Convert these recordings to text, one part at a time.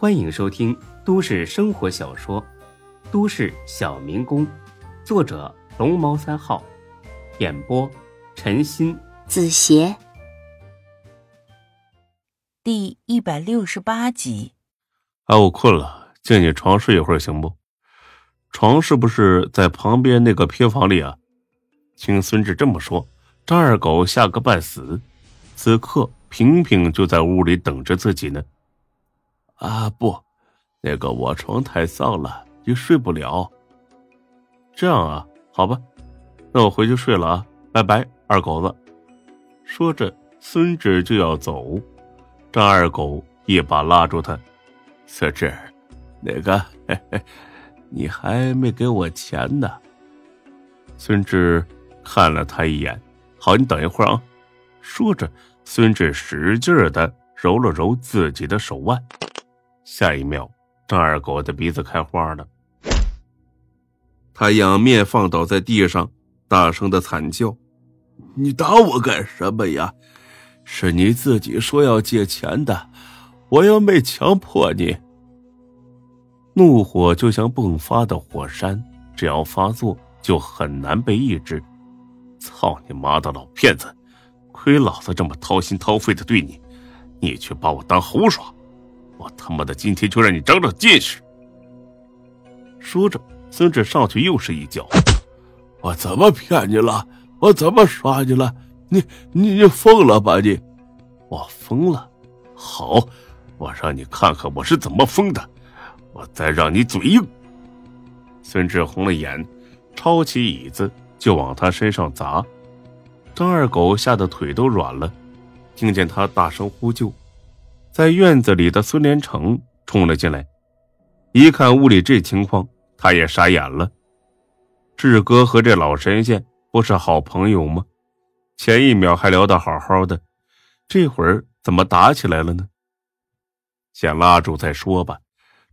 欢迎收听都市生活小说《都市小民工》，作者龙猫三号，演播陈鑫、子邪，第一百六十八集。啊，我困了，进你床睡一会儿行不？床是不是在旁边那个偏房里啊？听孙志这么说，张二狗吓个半死。此刻，平平就在屋里等着自己呢。啊，不，那个我床太脏了，你睡不了。这样啊，好吧，那我回去睡了啊，拜拜，二狗子。说着，孙志就要走，张二狗一把拉住他：“孙志，那个，嘿嘿。”你还没给我钱呢，孙志看了他一眼。好，你等一会儿啊。说着，孙志使劲的揉了揉自己的手腕。下一秒，张二狗的鼻子开花了，他仰面放倒在地上，大声的惨叫：“你打我干什么呀？是你自己说要借钱的，我又没强迫你。”怒火就像迸发的火山，只要发作就很难被抑制。操你妈的老骗子！亏老子这么掏心掏肺的对你，你却把我当猴耍！我他妈的今天就让你长长见识！说着，孙志上去又是一脚。我怎么骗你了？我怎么耍你了？你你你疯了吧你？我疯了？好，我让你看看我是怎么疯的！我再让你嘴硬！孙志红了眼，抄起椅子就往他身上砸。张二狗吓得腿都软了，听见他大声呼救，在院子里的孙连成冲了进来，一看屋里这情况，他也傻眼了。志哥和这老神仙不是好朋友吗？前一秒还聊得好好的，这会儿怎么打起来了呢？先拉住再说吧。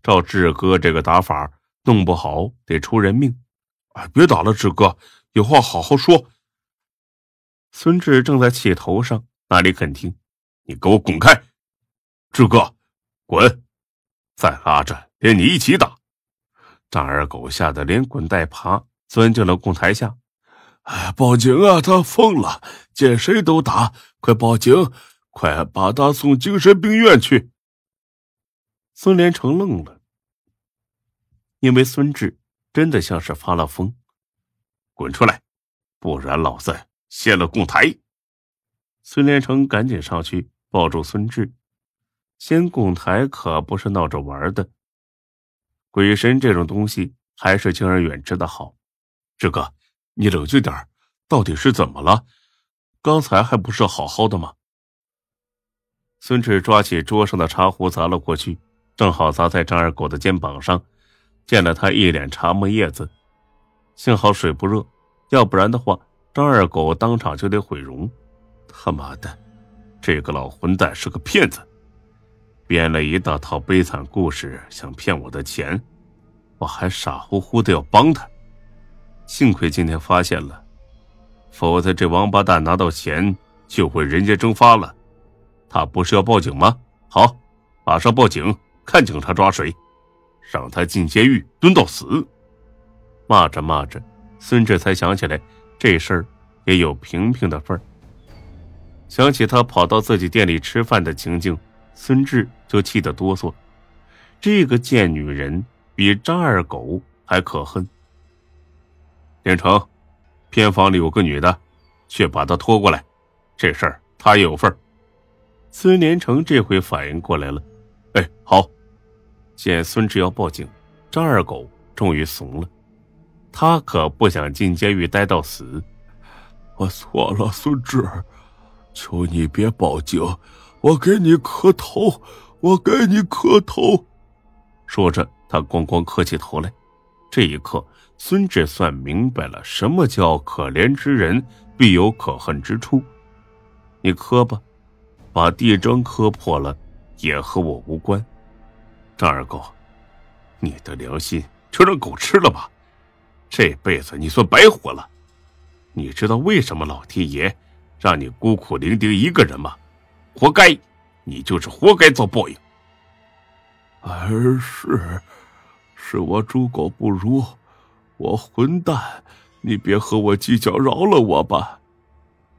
照志哥这个打法，弄不好得出人命！哎，别打了，志哥，有话好好说。孙志正在气头上，哪里肯听？你给我滚开！志哥，滚！再拉着，连你一起打！张二狗吓得连滚带爬，钻进了供台下。哎，报警啊！他疯了，见谁都打！快报警！快把他送精神病院去！孙连成愣了，因为孙志真的像是发了疯。滚出来，不然老子掀了供台！孙连成赶紧上去抱住孙志。仙供台可不是闹着玩的，鬼神这种东西还是敬而远之的好。志哥，你冷静点到底是怎么了？刚才还不是好好的吗？孙志抓起桌上的茶壶砸了过去。正好砸在张二狗的肩膀上，溅了他一脸茶沫叶子。幸好水不热，要不然的话，张二狗当场就得毁容。他妈的，这个老混蛋是个骗子，编了一大套悲惨故事，想骗我的钱，我还傻乎乎的要帮他。幸亏今天发现了，否则这王八蛋拿到钱就会人间蒸发了。他不是要报警吗？好，马上报警。看警察抓谁，让他进监狱蹲到死。骂着骂着，孙志才想起来这事儿也有平平的份儿。想起他跑到自己店里吃饭的情景，孙志就气得哆嗦。这个贱女人比张二狗还可恨。连成，偏房里有个女的，去把她拖过来，这事儿他也有份儿。孙连成这回反应过来了，哎，好。见孙志要报警，张二狗终于怂了。他可不想进监狱待到死。我错了，孙志，求你别报警，我给你磕头，我给你磕头。说着，他咣咣磕起头来。这一刻，孙志算明白了什么叫可怜之人必有可恨之处。你磕吧，把地砖磕破了，也和我无关。张二狗，你的良心就让狗吃了吧！这辈子你算白活了。你知道为什么老天爷让你孤苦伶仃一个人吗？活该，你就是活该遭报应。而是，是我猪狗不如，我混蛋，你别和我计较，饶了我吧。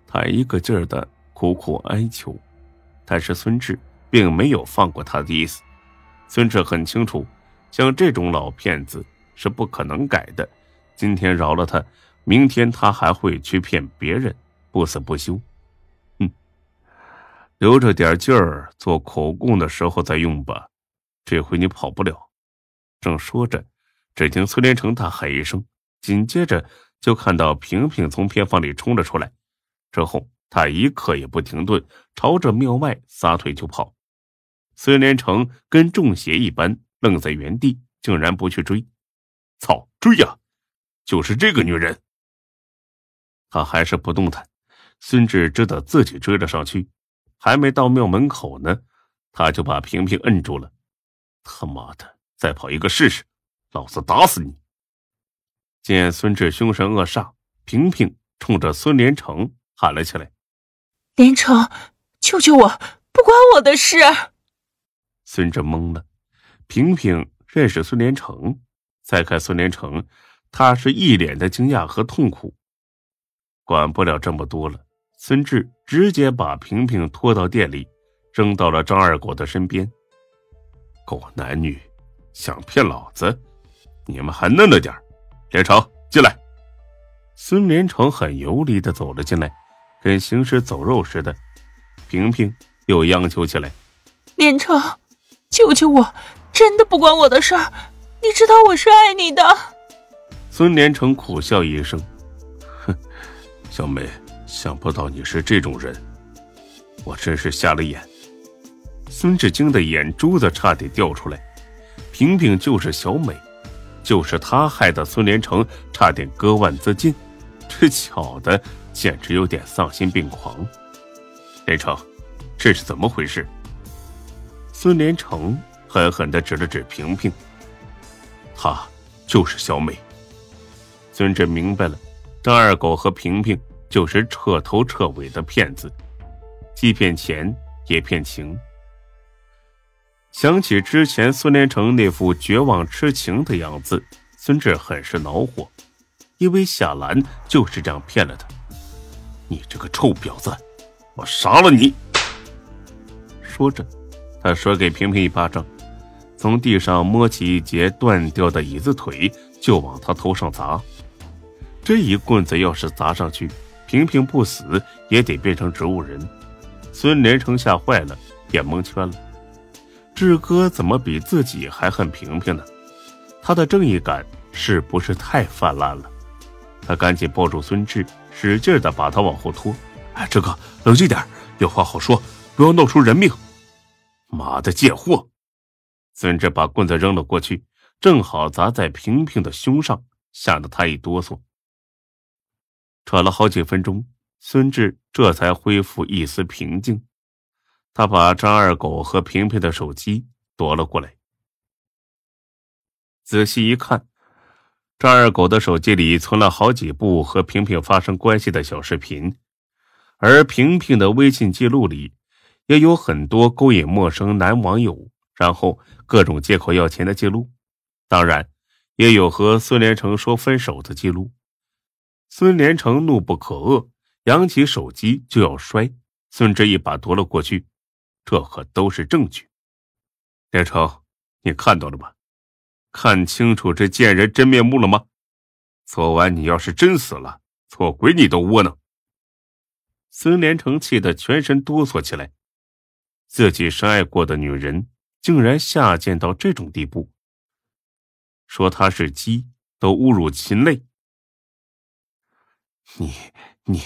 他一个劲儿的苦苦哀求，但是孙志并没有放过他的意思。孙志很清楚，像这种老骗子是不可能改的。今天饶了他，明天他还会去骗别人，不死不休。留着点劲儿，做口供的时候再用吧。这回你跑不了。正说着，只听孙连成大喊一声，紧接着就看到萍萍从偏房里冲了出来。之后，他一刻也不停顿，朝着庙外撒腿就跑。孙连成跟中邪一般，愣在原地，竟然不去追。操，追呀！就是这个女人。他还是不动弹。孙志知道自己追了上去，还没到庙门口呢，他就把平平摁住了。他妈的，再跑一个试试，老子打死你！见孙志凶神恶煞，平平冲着孙连成。喊了起来：“连城，救救我！不关我的事。”孙志懵了。平平认识孙连成，再看孙连成，他是一脸的惊讶和痛苦。管不了这么多了，孙志直接把萍萍拖到店里，扔到了张二狗的身边。狗男女，想骗老子？你们还嫩了点连城，进来。孙连成很游离的走了进来。跟行尸走肉似的，萍萍又央求起来：“连城，救救我！真的不关我的事儿，你知道我是爱你的。”孙连成苦笑一声：“哼，小梅，想不到你是这种人，我真是瞎了眼。”孙志京的眼珠子差点掉出来。萍萍就是小美，就是他害得孙连成差点割腕自尽，这巧的。简直有点丧心病狂，连城，这是怎么回事？孙连成狠狠的指了指萍萍，她就是小美。孙志明白了，张二狗和萍萍就是彻头彻尾的骗子，既骗钱也骗情。想起之前孙连成那副绝望痴情的样子，孙志很是恼火，因为夏兰就是这样骗了他。你这个臭婊子，我杀了你！说着，他甩给平平一巴掌，从地上摸起一截断掉的椅子腿，就往他头上砸。这一棍子要是砸上去，萍萍不死也得变成植物人。孙连成吓坏了，也蒙圈了。志哥怎么比自己还恨萍萍呢？他的正义感是不是太泛滥了？他赶紧抱住孙志。使劲的把他往后拖，哎，志哥，冷静点，有话好说，不要闹出人命。妈的贱货！孙志把棍子扔了过去，正好砸在萍萍的胸上，吓得他一哆嗦。喘了好几分钟，孙志这才恢复一丝平静。他把张二狗和萍萍的手机夺了过来，仔细一看。张二狗的手机里存了好几部和萍萍发生关系的小视频，而萍萍的微信记录里也有很多勾引陌生男网友，然后各种借口要钱的记录。当然，也有和孙连成说分手的记录。孙连成怒不可遏，扬起手机就要摔，孙志一把夺了过去。这可都是证据。连成，你看到了吧？看清楚这贱人真面目了吗？昨晚你要是真死了，做鬼你都窝囊。孙连成气得全身哆嗦起来，自己深爱过的女人竟然下贱到这种地步，说她是鸡都侮辱禽类。你你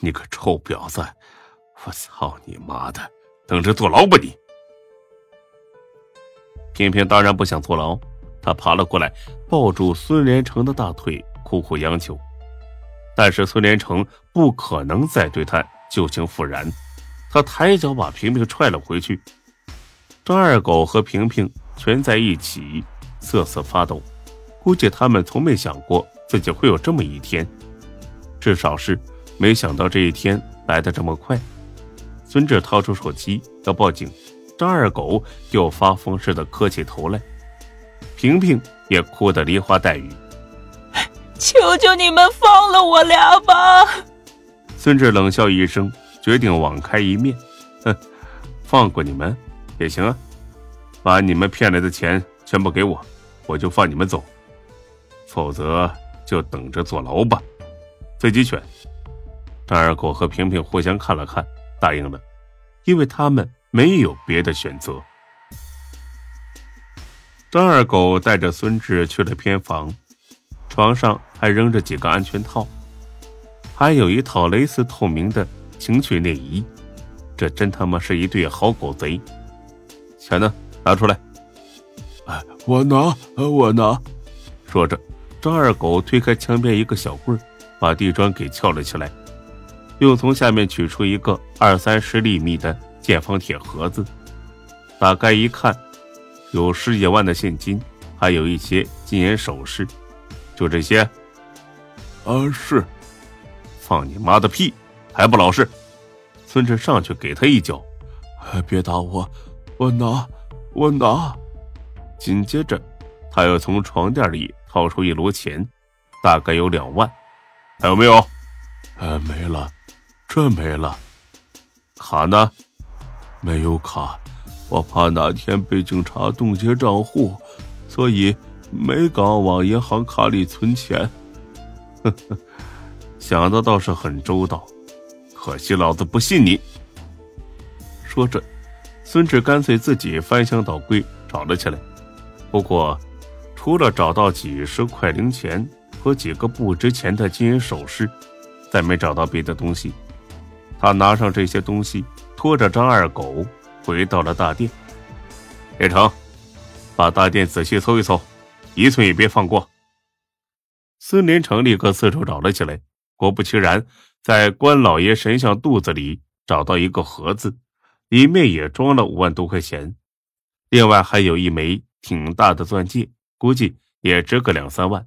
你个臭婊子！我操你妈的，等着坐牢吧你！偏偏当然不想坐牢。他爬了过来，抱住孙连成的大腿，苦苦央求。但是孙连成不可能再对他旧情复燃，他抬脚把萍萍踹了回去。张二狗和萍萍蜷在一起，瑟瑟发抖，估计他们从没想过自己会有这么一天，至少是没想到这一天来的这么快。孙志掏出手机要报警，张二狗又发疯似的磕起头来，萍萍也哭得梨花带雨。求求你们放了我俩吧！孙志冷笑一声，决定网开一面。哼，放过你们也行啊，把你们骗来的钱全部给我，我就放你们走。否则就等着坐牢吧。随机选。张二狗和萍萍互相看了看，答应了，因为他们没有别的选择。张二狗带着孙志去了偏房，床上还扔着几个安全套，还有一套蕾丝透明的情趣内衣。这真他妈是一对好狗贼！钱呢？拿出来！哎，我拿，我拿。说着，张二狗推开墙边一个小柜把地砖给撬了起来。又从下面取出一个二三十厘米的见方铁盒子，打开一看，有十几万的现金，还有一些金银首饰，就这些。啊，是。放你妈的屁，还不老实！孙志上去给他一脚，别打我，我拿，我拿。紧接着，他又从床垫里掏出一摞钱，大概有两万，还有没有？呃，没了。这没了，卡呢？没有卡，我怕哪天被警察冻结账户，所以没敢往银行卡里存钱。呵呵，想的倒是很周到，可惜老子不信你。说着，孙志干脆自己翻箱倒柜找了起来。不过，除了找到几十块零钱和几个不值钱的金银首饰，再没找到别的东西。他拿上这些东西，拖着张二狗回到了大殿。叶成，把大殿仔细搜一搜，一寸也别放过。孙连成立刻四处找了起来，果不其然，在关老爷神像肚子里找到一个盒子，里面也装了五万多块钱，另外还有一枚挺大的钻戒，估计也值个两三万。